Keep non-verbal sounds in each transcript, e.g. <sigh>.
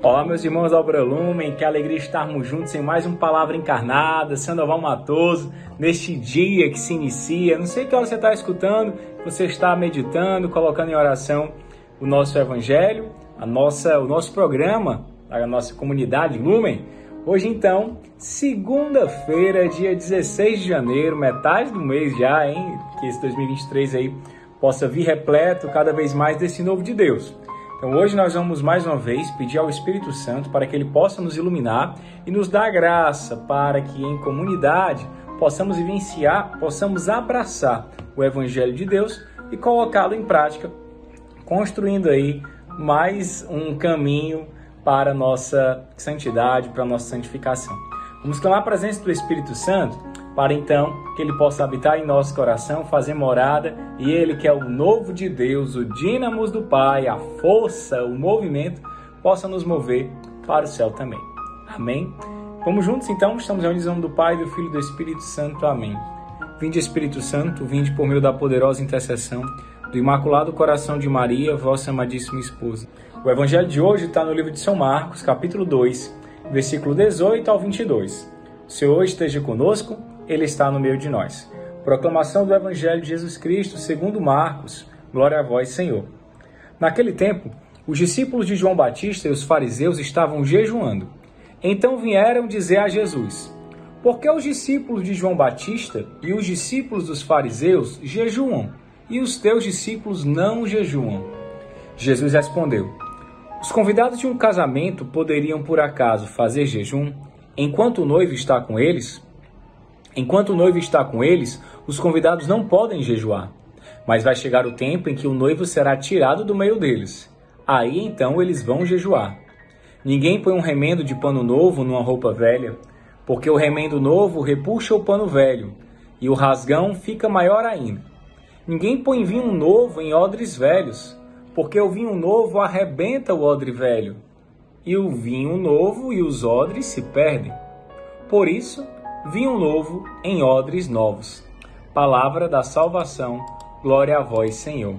Olá, meus irmãos da Obra Lumen, que alegria estarmos juntos em mais uma Palavra Encarnada, Sandoval Matoso, neste dia que se inicia. Não sei que hora você está escutando, você está meditando, colocando em oração o nosso Evangelho, a nossa, o nosso programa, a nossa comunidade Lumen. Hoje, então, segunda-feira, dia 16 de janeiro, metade do mês já, hein? Que esse 2023 aí possa vir repleto cada vez mais desse novo de Deus. Então hoje nós vamos mais uma vez pedir ao Espírito Santo para que ele possa nos iluminar e nos dar graça para que em comunidade possamos vivenciar, possamos abraçar o Evangelho de Deus e colocá-lo em prática, construindo aí mais um caminho para a nossa santidade, para a nossa santificação. Vamos clamar a presença do Espírito Santo para então que ele possa habitar em nosso coração, fazer morada, e ele que é o novo de Deus, o dínamos do Pai, a força, o movimento, possa nos mover para o céu também. Amém? Vamos juntos então, estamos em nome do Pai, do Filho e do Espírito Santo. Amém. Vinde Espírito Santo, vinde por meio da poderosa intercessão do Imaculado Coração de Maria, vossa amadíssima esposa. O evangelho de hoje está no livro de São Marcos, capítulo 2, versículo 18 ao 22. O Senhor esteja conosco ele está no meio de nós. Proclamação do Evangelho de Jesus Cristo, segundo Marcos. Glória a vós, Senhor. Naquele tempo, os discípulos de João Batista e os fariseus estavam jejuando. Então vieram dizer a Jesus: Por que os discípulos de João Batista e os discípulos dos fariseus jejuam e os teus discípulos não jejuam? Jesus respondeu: Os convidados de um casamento poderiam por acaso fazer jejum enquanto o noivo está com eles? Enquanto o noivo está com eles, os convidados não podem jejuar. Mas vai chegar o tempo em que o noivo será tirado do meio deles. Aí então eles vão jejuar. Ninguém põe um remendo de pano novo numa roupa velha, porque o remendo novo repuxa o pano velho, e o rasgão fica maior ainda. Ninguém põe vinho novo em odres velhos, porque o vinho novo arrebenta o odre velho, e o vinho novo e os odres se perdem. Por isso, vinho novo em odres novos. Palavra da salvação, glória a vós, Senhor.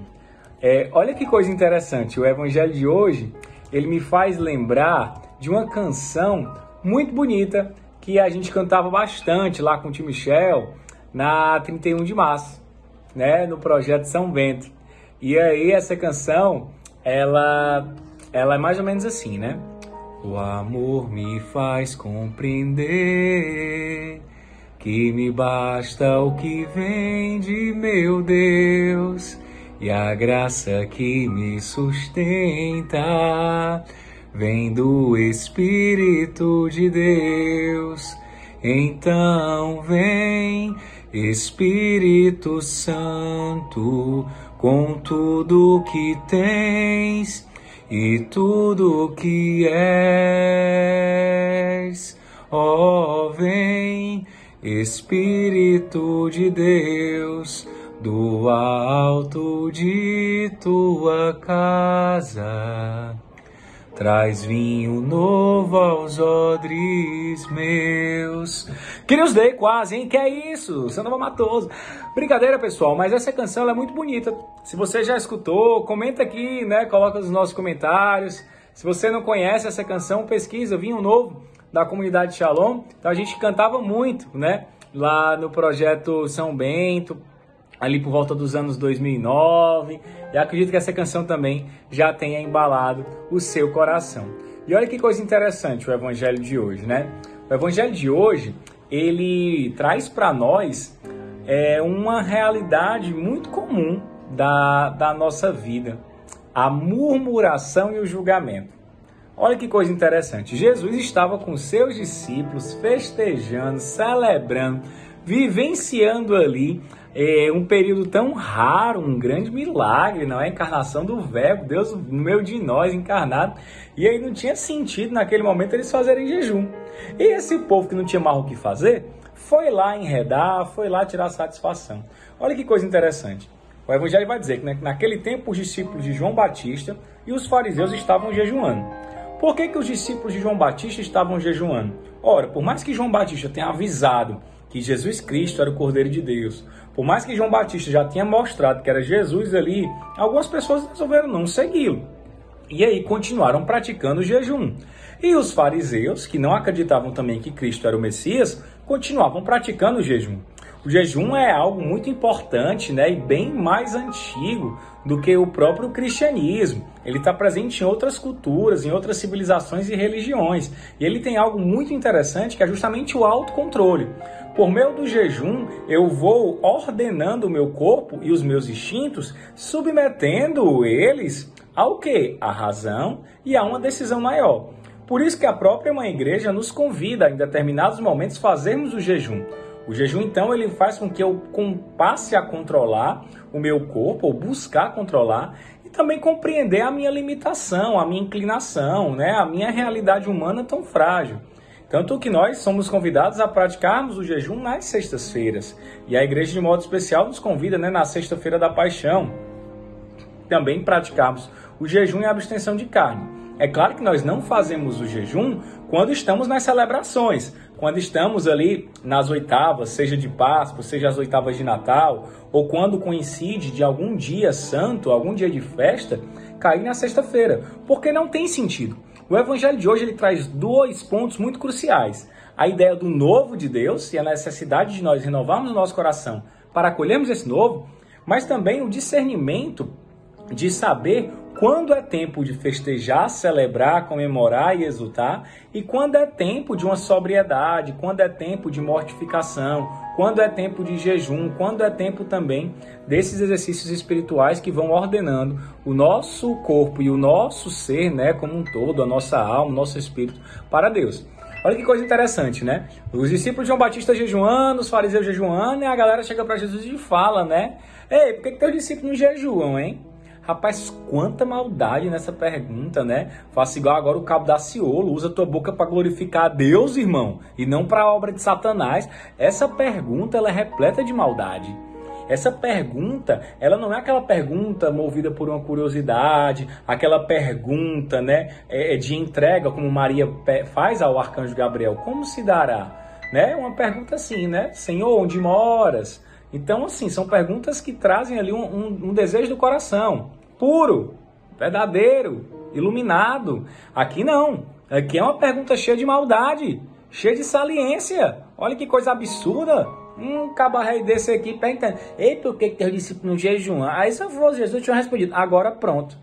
É, olha que coisa interessante, o evangelho de hoje, ele me faz lembrar de uma canção muito bonita que a gente cantava bastante lá com o tio Michel na 31 de março, né, no projeto São Bento. E aí essa canção, ela ela é mais ou menos assim, né? O amor me faz compreender que me basta o que vem de meu Deus e a graça que me sustenta vem do Espírito de Deus. Então vem, Espírito Santo, com tudo que tens e tudo que és. Ó, oh, vem, Espírito de Deus, do alto de tua casa. Traz vinho novo aos odres meus. Que nos dei quase, hein? Que é isso? Sandra Matoso. Brincadeira, pessoal, mas essa canção é muito bonita. Se você já escutou, comenta aqui, né? Coloca nos nossos comentários. Se você não conhece essa canção, pesquisa Vinho Novo da comunidade Shalom. Então a gente cantava muito, né? Lá no projeto São Bento, ali por volta dos anos 2009. E acredito que essa canção também já tenha embalado o seu coração. E olha que coisa interessante o evangelho de hoje, né? O evangelho de hoje, ele traz para nós é, uma realidade muito comum da, da nossa vida, a murmuração e o julgamento. Olha que coisa interessante. Jesus estava com seus discípulos festejando, celebrando, vivenciando ali é, um período tão raro, um grande milagre, não é? A encarnação do Verbo, Deus no meio de nós encarnado. E aí não tinha sentido naquele momento eles fazerem jejum. E esse povo que não tinha mais o que fazer, foi lá enredar, foi lá tirar satisfação. Olha que coisa interessante. O Evangelho vai dizer que né, naquele tempo os discípulos de João Batista e os fariseus estavam jejuando. Por que, que os discípulos de João Batista estavam jejuando? Ora, por mais que João Batista tenha avisado que Jesus Cristo era o Cordeiro de Deus. Por mais que João Batista já tinha mostrado que era Jesus ali, algumas pessoas resolveram não segui-lo. E aí continuaram praticando o jejum. E os fariseus, que não acreditavam também que Cristo era o Messias, continuavam praticando o jejum. O jejum é algo muito importante né, e bem mais antigo do que o próprio cristianismo. Ele está presente em outras culturas, em outras civilizações e religiões. E ele tem algo muito interessante que é justamente o autocontrole. Por meio do jejum, eu vou ordenando o meu corpo e os meus instintos, submetendo eles ao que? A razão e a uma decisão maior. Por isso que a própria Mãe Igreja nos convida a, em determinados momentos, fazermos o jejum. O jejum, então, ele faz com que eu passe a controlar o meu corpo, ou buscar controlar, e também compreender a minha limitação, a minha inclinação, né? a minha realidade humana tão frágil. Tanto que nós somos convidados a praticarmos o jejum nas sextas-feiras. E a igreja, de modo especial, nos convida né, na sexta-feira da paixão. Também praticarmos o jejum e a abstenção de carne. É claro que nós não fazemos o jejum quando estamos nas celebrações, quando estamos ali nas oitavas, seja de Páscoa, seja as oitavas de Natal, ou quando coincide de algum dia santo, algum dia de festa, cair na sexta-feira, porque não tem sentido. O evangelho de hoje ele traz dois pontos muito cruciais: a ideia do novo de Deus e a necessidade de nós renovarmos o nosso coração para acolhermos esse novo, mas também o discernimento de saber quando é tempo de festejar, celebrar, comemorar e exultar, e quando é tempo de uma sobriedade, quando é tempo de mortificação, quando é tempo de jejum, quando é tempo também desses exercícios espirituais que vão ordenando o nosso corpo e o nosso ser, né, como um todo, a nossa alma, o nosso espírito para Deus. Olha que coisa interessante, né? Os discípulos de João Batista jejuando, os fariseus jejuando, e a galera chega para Jesus e fala, né? Ei, por que, que teus discípulos não jejuam, hein? Rapaz, quanta maldade nessa pergunta, né? Faça igual agora o cabo da Ciolo, usa tua boca para glorificar a Deus, irmão, e não para a obra de Satanás. Essa pergunta ela é repleta de maldade. Essa pergunta, ela não é aquela pergunta movida por uma curiosidade, aquela pergunta, né, é, é de entrega como Maria faz ao arcanjo Gabriel, como se dará, né? Uma pergunta assim, né? Senhor, onde moras? Então, assim, são perguntas que trazem ali um, um, um desejo do coração puro, verdadeiro, iluminado. Aqui não. Aqui é uma pergunta cheia de maldade, cheia de saliência. Olha que coisa absurda. Um cabaré desse aqui perguntando: Ei, por que teu discípulo no jejum? Aí se eu fosse Jesus, tinha respondido: Agora pronto.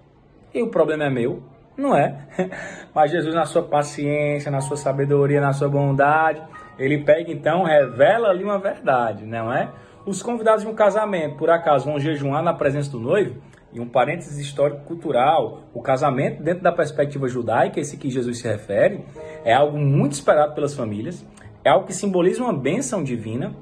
E o problema é meu? Não é? <laughs> Mas Jesus, na sua paciência, na sua sabedoria, na sua bondade, ele pega então, revela ali uma verdade, não é? Os convidados de um casamento, por acaso, vão jejuar na presença do noivo? E um parênteses histórico-cultural, o casamento, dentro da perspectiva judaica, esse que Jesus se refere, é algo muito esperado pelas famílias, é algo que simboliza uma bênção divina,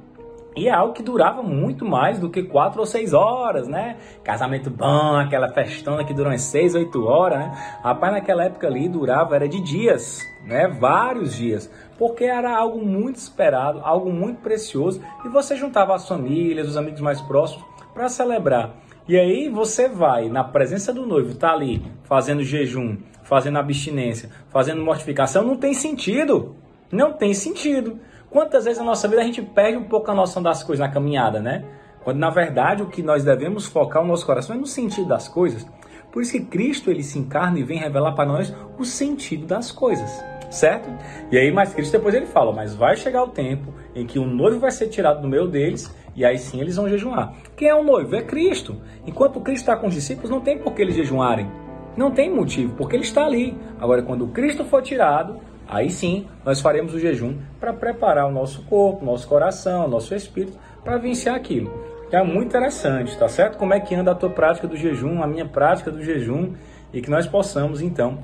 e é algo que durava muito mais do que quatro ou seis horas, né? Casamento bom, aquela festona que durou umas seis, oito horas, né? Rapaz, naquela época ali durava, era de dias, né? Vários dias. Porque era algo muito esperado, algo muito precioso. E você juntava as famílias, os amigos mais próximos para celebrar. E aí você vai, na presença do noivo, tá ali fazendo jejum, fazendo abstinência, fazendo mortificação, não tem sentido. Não tem sentido. Quantas vezes na nossa vida a gente perde um pouco a noção das coisas na caminhada, né? Quando na verdade o que nós devemos focar o nosso coração é no sentido das coisas. Por isso que Cristo ele se encarna e vem revelar para nós o sentido das coisas, certo? E aí, mais Cristo depois ele fala: Mas vai chegar o tempo em que o noivo vai ser tirado do meio deles e aí sim eles vão jejuar. Quem é o noivo? É Cristo. Enquanto Cristo está com os discípulos, não tem por que eles jejuarem. Não tem motivo, porque ele está ali. Agora, quando Cristo for tirado, Aí sim, nós faremos o jejum para preparar o nosso corpo, nosso coração, nosso espírito para vencer aquilo. É muito interessante, tá certo? Como é que anda a tua prática do jejum, a minha prática do jejum e que nós possamos então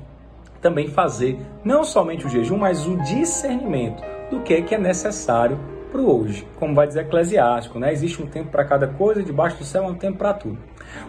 também fazer não somente o jejum, mas o discernimento do que é que é necessário para o hoje. Como vai dizer Eclesiástico, né? Existe um tempo para cada coisa, debaixo do céu há um tempo para tudo.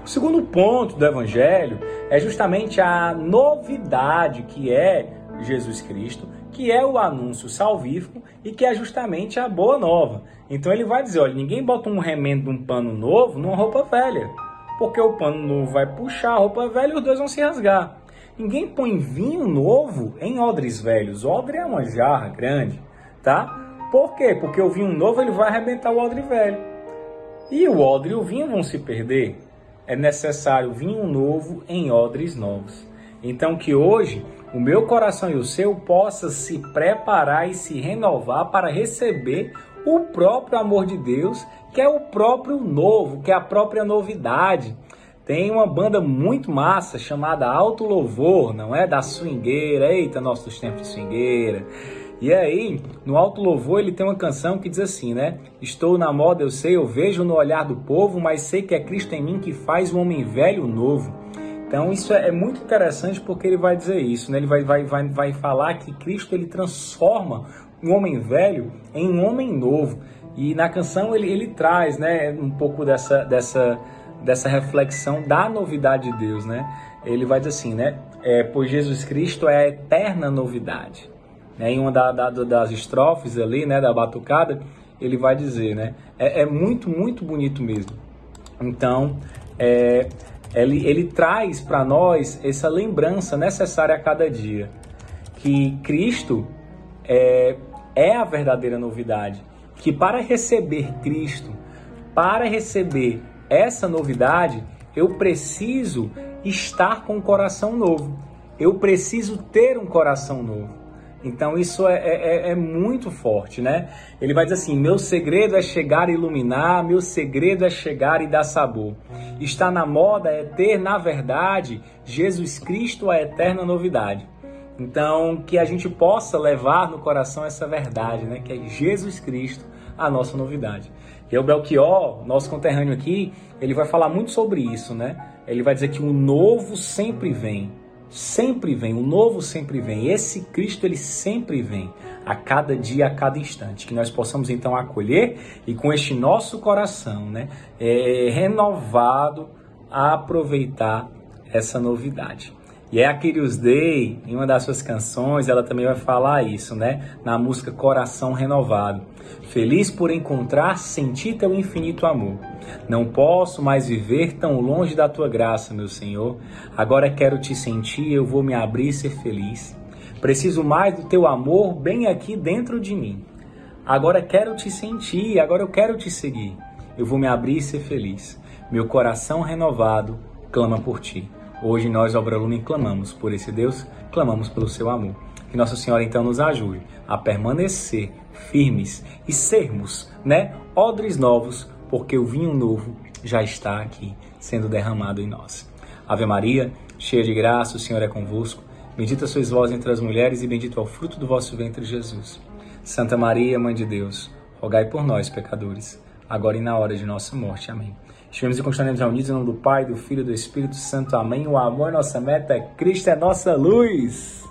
O segundo ponto do evangelho é justamente a novidade que é Jesus Cristo, que é o anúncio salvífico e que é justamente a boa nova. Então ele vai dizer, olha, ninguém bota um remendo de um pano novo numa roupa velha, porque o pano novo vai puxar a roupa velha e os dois vão se rasgar. Ninguém põe vinho novo em odres velhos. Odre é uma jarra grande, tá? Por quê? Porque o vinho novo ele vai arrebentar o odre velho. E o odre e o vinho vão se perder. É necessário vinho novo em odres novos. Então que hoje o meu coração e o seu possa se preparar e se renovar para receber o próprio amor de Deus, que é o próprio novo, que é a própria novidade. Tem uma banda muito massa chamada Alto Louvor, não é? Da swingueira, eita, nossos tempos de swingueira. E aí, no Alto Louvor, ele tem uma canção que diz assim, né? Estou na moda, eu sei, eu vejo no olhar do povo, mas sei que é Cristo em mim que faz o homem velho novo. Então isso é, é muito interessante porque ele vai dizer isso, né? Ele vai, vai, vai, vai falar que Cristo ele transforma um homem velho em um homem novo. E na canção ele, ele traz, né, um pouco dessa, dessa, dessa reflexão da novidade de Deus, né? Ele vai dizer assim, né? É, pois Jesus Cristo é a eterna novidade. Né? Em uma da, da, das estrofes ali, né, da batucada, ele vai dizer, né? É, é muito, muito bonito mesmo. Então, é, ele, ele traz para nós essa lembrança necessária a cada dia, que Cristo é, é a verdadeira novidade, que para receber Cristo, para receber essa novidade, eu preciso estar com um coração novo, eu preciso ter um coração novo. Então isso é, é, é, é, muito forte, né? Ele vai dizer assim: meu segredo é chegar e iluminar, meu segredo é chegar e dar sabor. Está na moda é ter, na verdade, Jesus Cristo a eterna novidade. Então, que a gente possa levar no coração essa verdade, né? Que é Jesus Cristo a nossa novidade. E o Belchior, nosso conterrâneo aqui, ele vai falar muito sobre isso, né? Ele vai dizer que o novo sempre vem sempre vem, o novo sempre vem. Esse Cristo ele sempre vem, a cada dia, a cada instante. Que nós possamos então acolher e com este nosso coração, né, é, renovado, aproveitar essa novidade. E é a Kyrios Day, em uma das suas canções, ela também vai falar isso, né? Na música Coração Renovado. Feliz por encontrar, sentir teu infinito amor. Não posso mais viver tão longe da tua graça, meu Senhor. Agora quero te sentir, eu vou me abrir e ser feliz. Preciso mais do teu amor bem aqui dentro de mim. Agora quero te sentir, agora eu quero te seguir. Eu vou me abrir e ser feliz. Meu coração renovado clama por ti. Hoje nós, Obra Lumen, clamamos por esse Deus, clamamos pelo seu amor. Que Nossa Senhora então nos ajude a permanecer firmes e sermos, né, odres novos, porque o vinho novo já está aqui sendo derramado em nós. Ave Maria, cheia de graça, o Senhor é convosco. Bendita sois vós entre as mulheres e bendito é o fruto do vosso ventre, Jesus. Santa Maria, Mãe de Deus, rogai por nós, pecadores, agora e na hora de nossa morte. Amém. Estivemos e continuaremos reunidos em nome do Pai, do Filho e do Espírito Santo. Amém. O amor é nossa meta, Cristo é nossa luz.